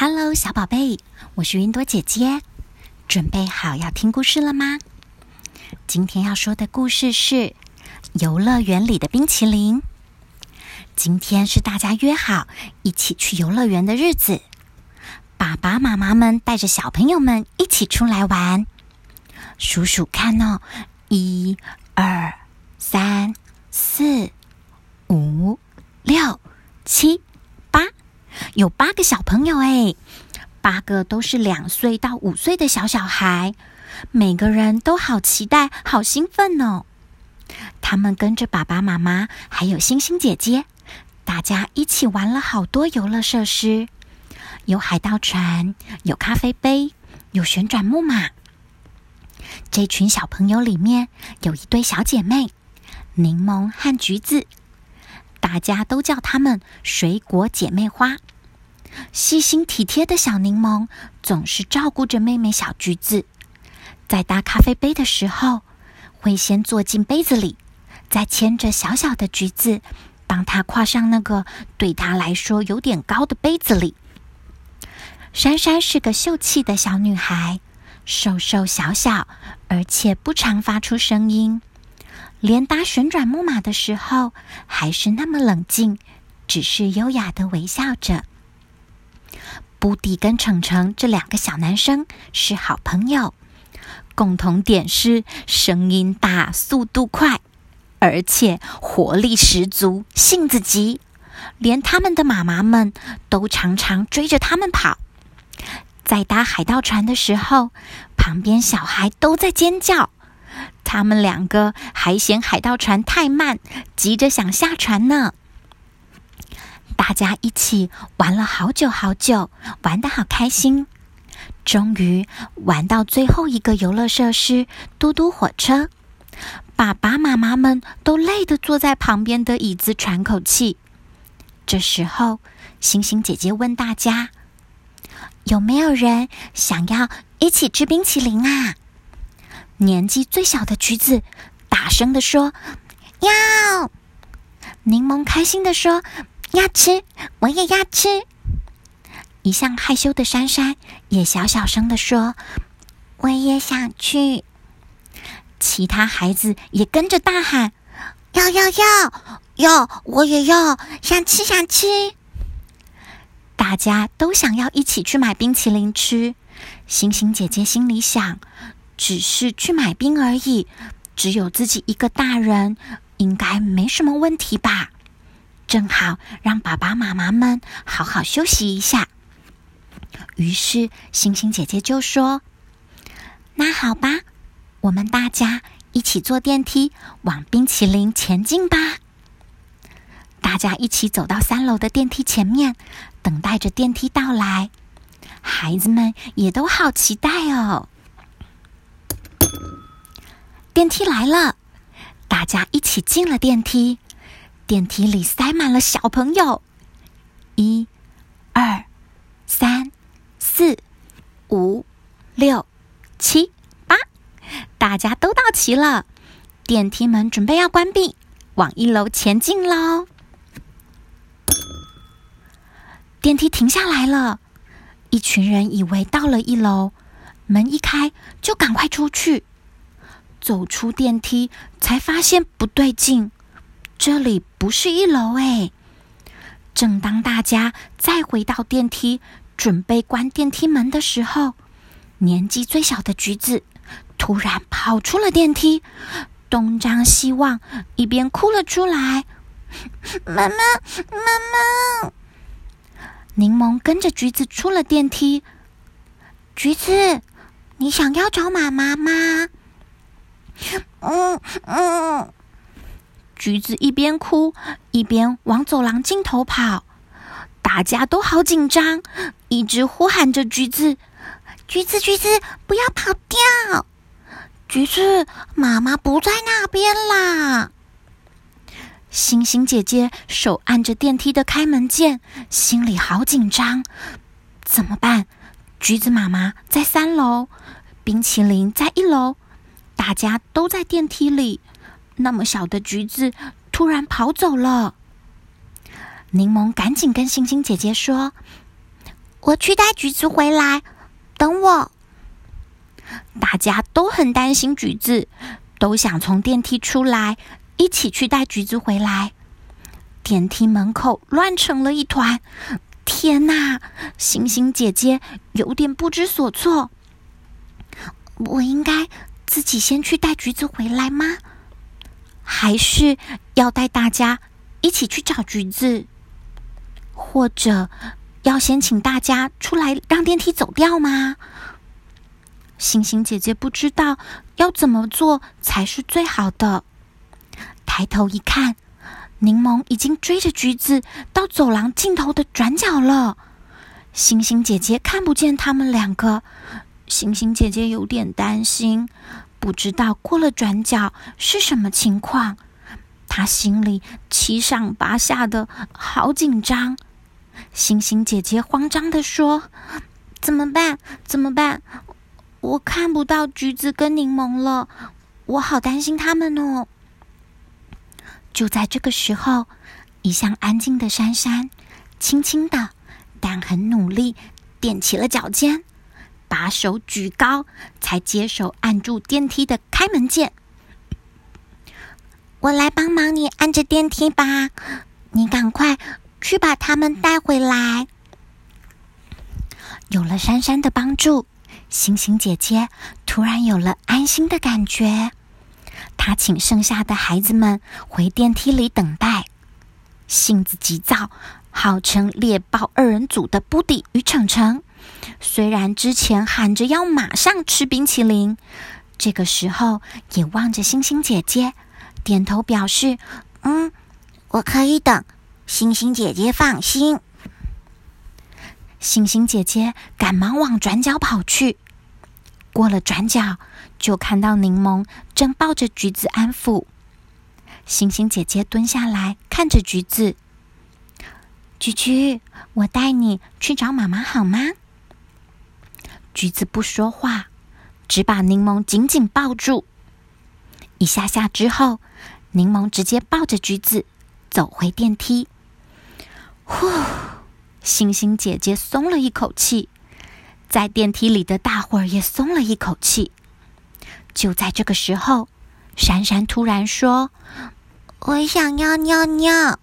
Hello，小宝贝，我是云朵姐姐，准备好要听故事了吗？今天要说的故事是《游乐园里的冰淇淋》。今天是大家约好一起去游乐园的日子，爸爸妈妈们带着小朋友们一起出来玩。数数看哦，一、二、三、四、五、六、七。有八个小朋友哎，八个都是两岁到五岁的小小孩，每个人都好期待、好兴奋哦。他们跟着爸爸妈妈还有星星姐姐，大家一起玩了好多游乐设施，有海盗船，有咖啡杯，有旋转木马。这群小朋友里面有一对小姐妹，柠檬和橘子。大家都叫她们“水果姐妹花”。细心体贴的小柠檬总是照顾着妹妹小橘子，在搭咖啡杯的时候，会先坐进杯子里，再牵着小小的橘子，帮她跨上那个对她来说有点高的杯子里。珊珊是个秀气的小女孩，瘦瘦小小，而且不常发出声音。连搭旋转木马的时候，还是那么冷静，只是优雅的微笑着。布迪跟程程这两个小男生是好朋友，共同点是声音大、速度快，而且活力十足、性子急，连他们的妈妈们都常常追着他们跑。在搭海盗船的时候，旁边小孩都在尖叫。他们两个还嫌海盗船太慢，急着想下船呢。大家一起玩了好久好久，玩得好开心。终于玩到最后一个游乐设施——嘟嘟火车，爸爸妈妈们都累得坐在旁边的椅子喘口气。这时候，星星姐姐问大家：“有没有人想要一起吃冰淇淋啊？”年纪最小的橘子大声的说：“要！”柠檬开心的说：“要吃，我也要吃。”一向害羞的珊珊也小小声的说：“我也想去。”其他孩子也跟着大喊：“要要要要！我也要，想吃想吃！”大家都想要一起去买冰淇淋吃。星星姐姐心里想。只是去买冰而已，只有自己一个大人，应该没什么问题吧？正好让爸爸妈妈们好好休息一下。于是星星姐姐就说：“那好吧，我们大家一起坐电梯往冰淇淋前进吧。”大家一起走到三楼的电梯前面，等待着电梯到来。孩子们也都好期待哦。电梯来了，大家一起进了电梯。电梯里塞满了小朋友，一、二、三、四、五、六、七、八，大家都到齐了。电梯门准备要关闭，往一楼前进喽。电梯停下来了，一群人以为到了一楼，门一开就赶快出去。走出电梯，才发现不对劲，这里不是一楼哎！正当大家再回到电梯，准备关电梯门的时候，年纪最小的橘子突然跑出了电梯，东张西望，一边哭了出来：“ 妈妈，妈妈！”柠檬跟着橘子出了电梯。橘子，你想要找妈妈吗？嗯嗯，橘子一边哭一边往走廊尽头跑，大家都好紧张，一直呼喊着橘子：“橘子，橘子，不要跑掉！橘子，妈妈不在那边啦！”星星姐姐手按着电梯的开门键，心里好紧张，怎么办？橘子妈妈在三楼，冰淇淋在一楼。大家都在电梯里，那么小的橘子突然跑走了。柠檬赶紧跟星星姐姐说：“我去带橘子回来，等我。大家都很担心橘子，都想从电梯出来，一起去带橘子回来。电梯门口乱成了一团，天哪！星星姐姐有点不知所措。我应该自己先去带橘子回来吗？还是要带大家一起去找橘子？或者要先请大家出来让电梯走掉吗？星星姐姐不知道要怎么做才是最好的。抬头一看，柠檬已经追着橘子到走廊尽头的转角了。星星姐姐看不见他们两个，星星姐姐有点担心，不知道过了转角是什么情况。她心里七上八下的，好紧张。星星姐姐慌张的说：“怎么办？怎么办？我看不到橘子跟柠檬了，我好担心他们哦。”就在这个时候，一向安静的珊珊，轻轻的，但很努力，踮起了脚尖，把手举高，才接手按住电梯的开门键。我来帮忙你按着电梯吧，你赶快。去把他们带回来。有了珊珊的帮助，星星姐姐突然有了安心的感觉。她请剩下的孩子们回电梯里等待。性子急躁、号称猎豹二人组的布迪与程程，虽然之前喊着要马上吃冰淇淋，这个时候也望着星星姐姐，点头表示：“嗯，我可以等。”星星姐姐放心，星星姐姐赶忙往转角跑去。过了转角，就看到柠檬正抱着橘子安抚。星星姐姐蹲下来看着橘子：“橘橘，我带你去找妈妈好吗？”橘子不说话，只把柠檬紧紧抱住。一下下之后，柠檬直接抱着橘子走回电梯。呼，星星姐姐松了一口气，在电梯里的大伙儿也松了一口气。就在这个时候，珊珊突然说：“我想要尿尿。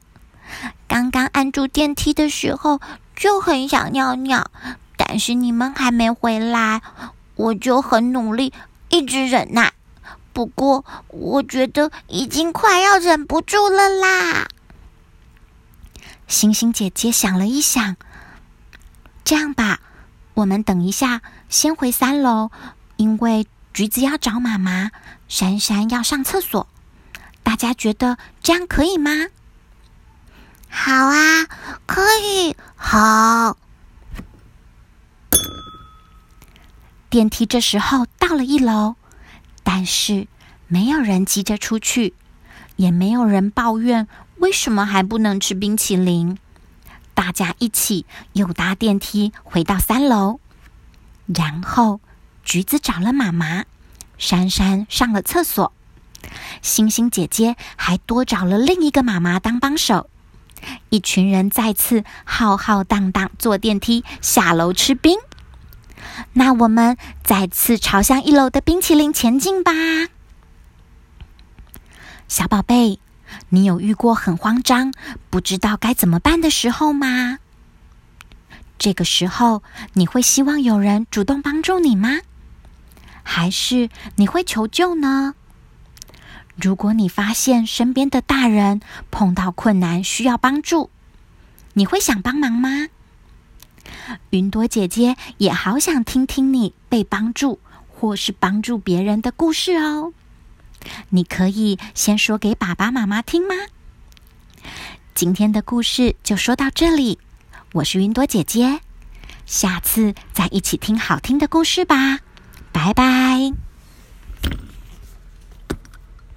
刚刚按住电梯的时候就很想尿尿，但是你们还没回来，我就很努力，一直忍耐。不过我觉得已经快要忍不住了啦。”星星姐姐想了一想，这样吧，我们等一下先回三楼，因为橘子要找妈妈，珊珊要上厕所。大家觉得这样可以吗？好啊，可以。好。电梯这时候到了一楼，但是没有人急着出去，也没有人抱怨。为什么还不能吃冰淇淋？大家一起又搭电梯回到三楼，然后橘子找了妈妈，珊珊上了厕所，星星姐姐还多找了另一个妈妈当帮手。一群人再次浩浩荡荡坐电梯下楼吃冰。那我们再次朝向一楼的冰淇淋前进吧，小宝贝。你有遇过很慌张、不知道该怎么办的时候吗？这个时候，你会希望有人主动帮助你吗？还是你会求救呢？如果你发现身边的大人碰到困难需要帮助，你会想帮忙吗？云朵姐姐也好想听听你被帮助或是帮助别人的故事哦。你可以先说给爸爸妈妈听吗？今天的故事就说到这里，我是云朵姐姐，下次再一起听好听的故事吧，拜拜。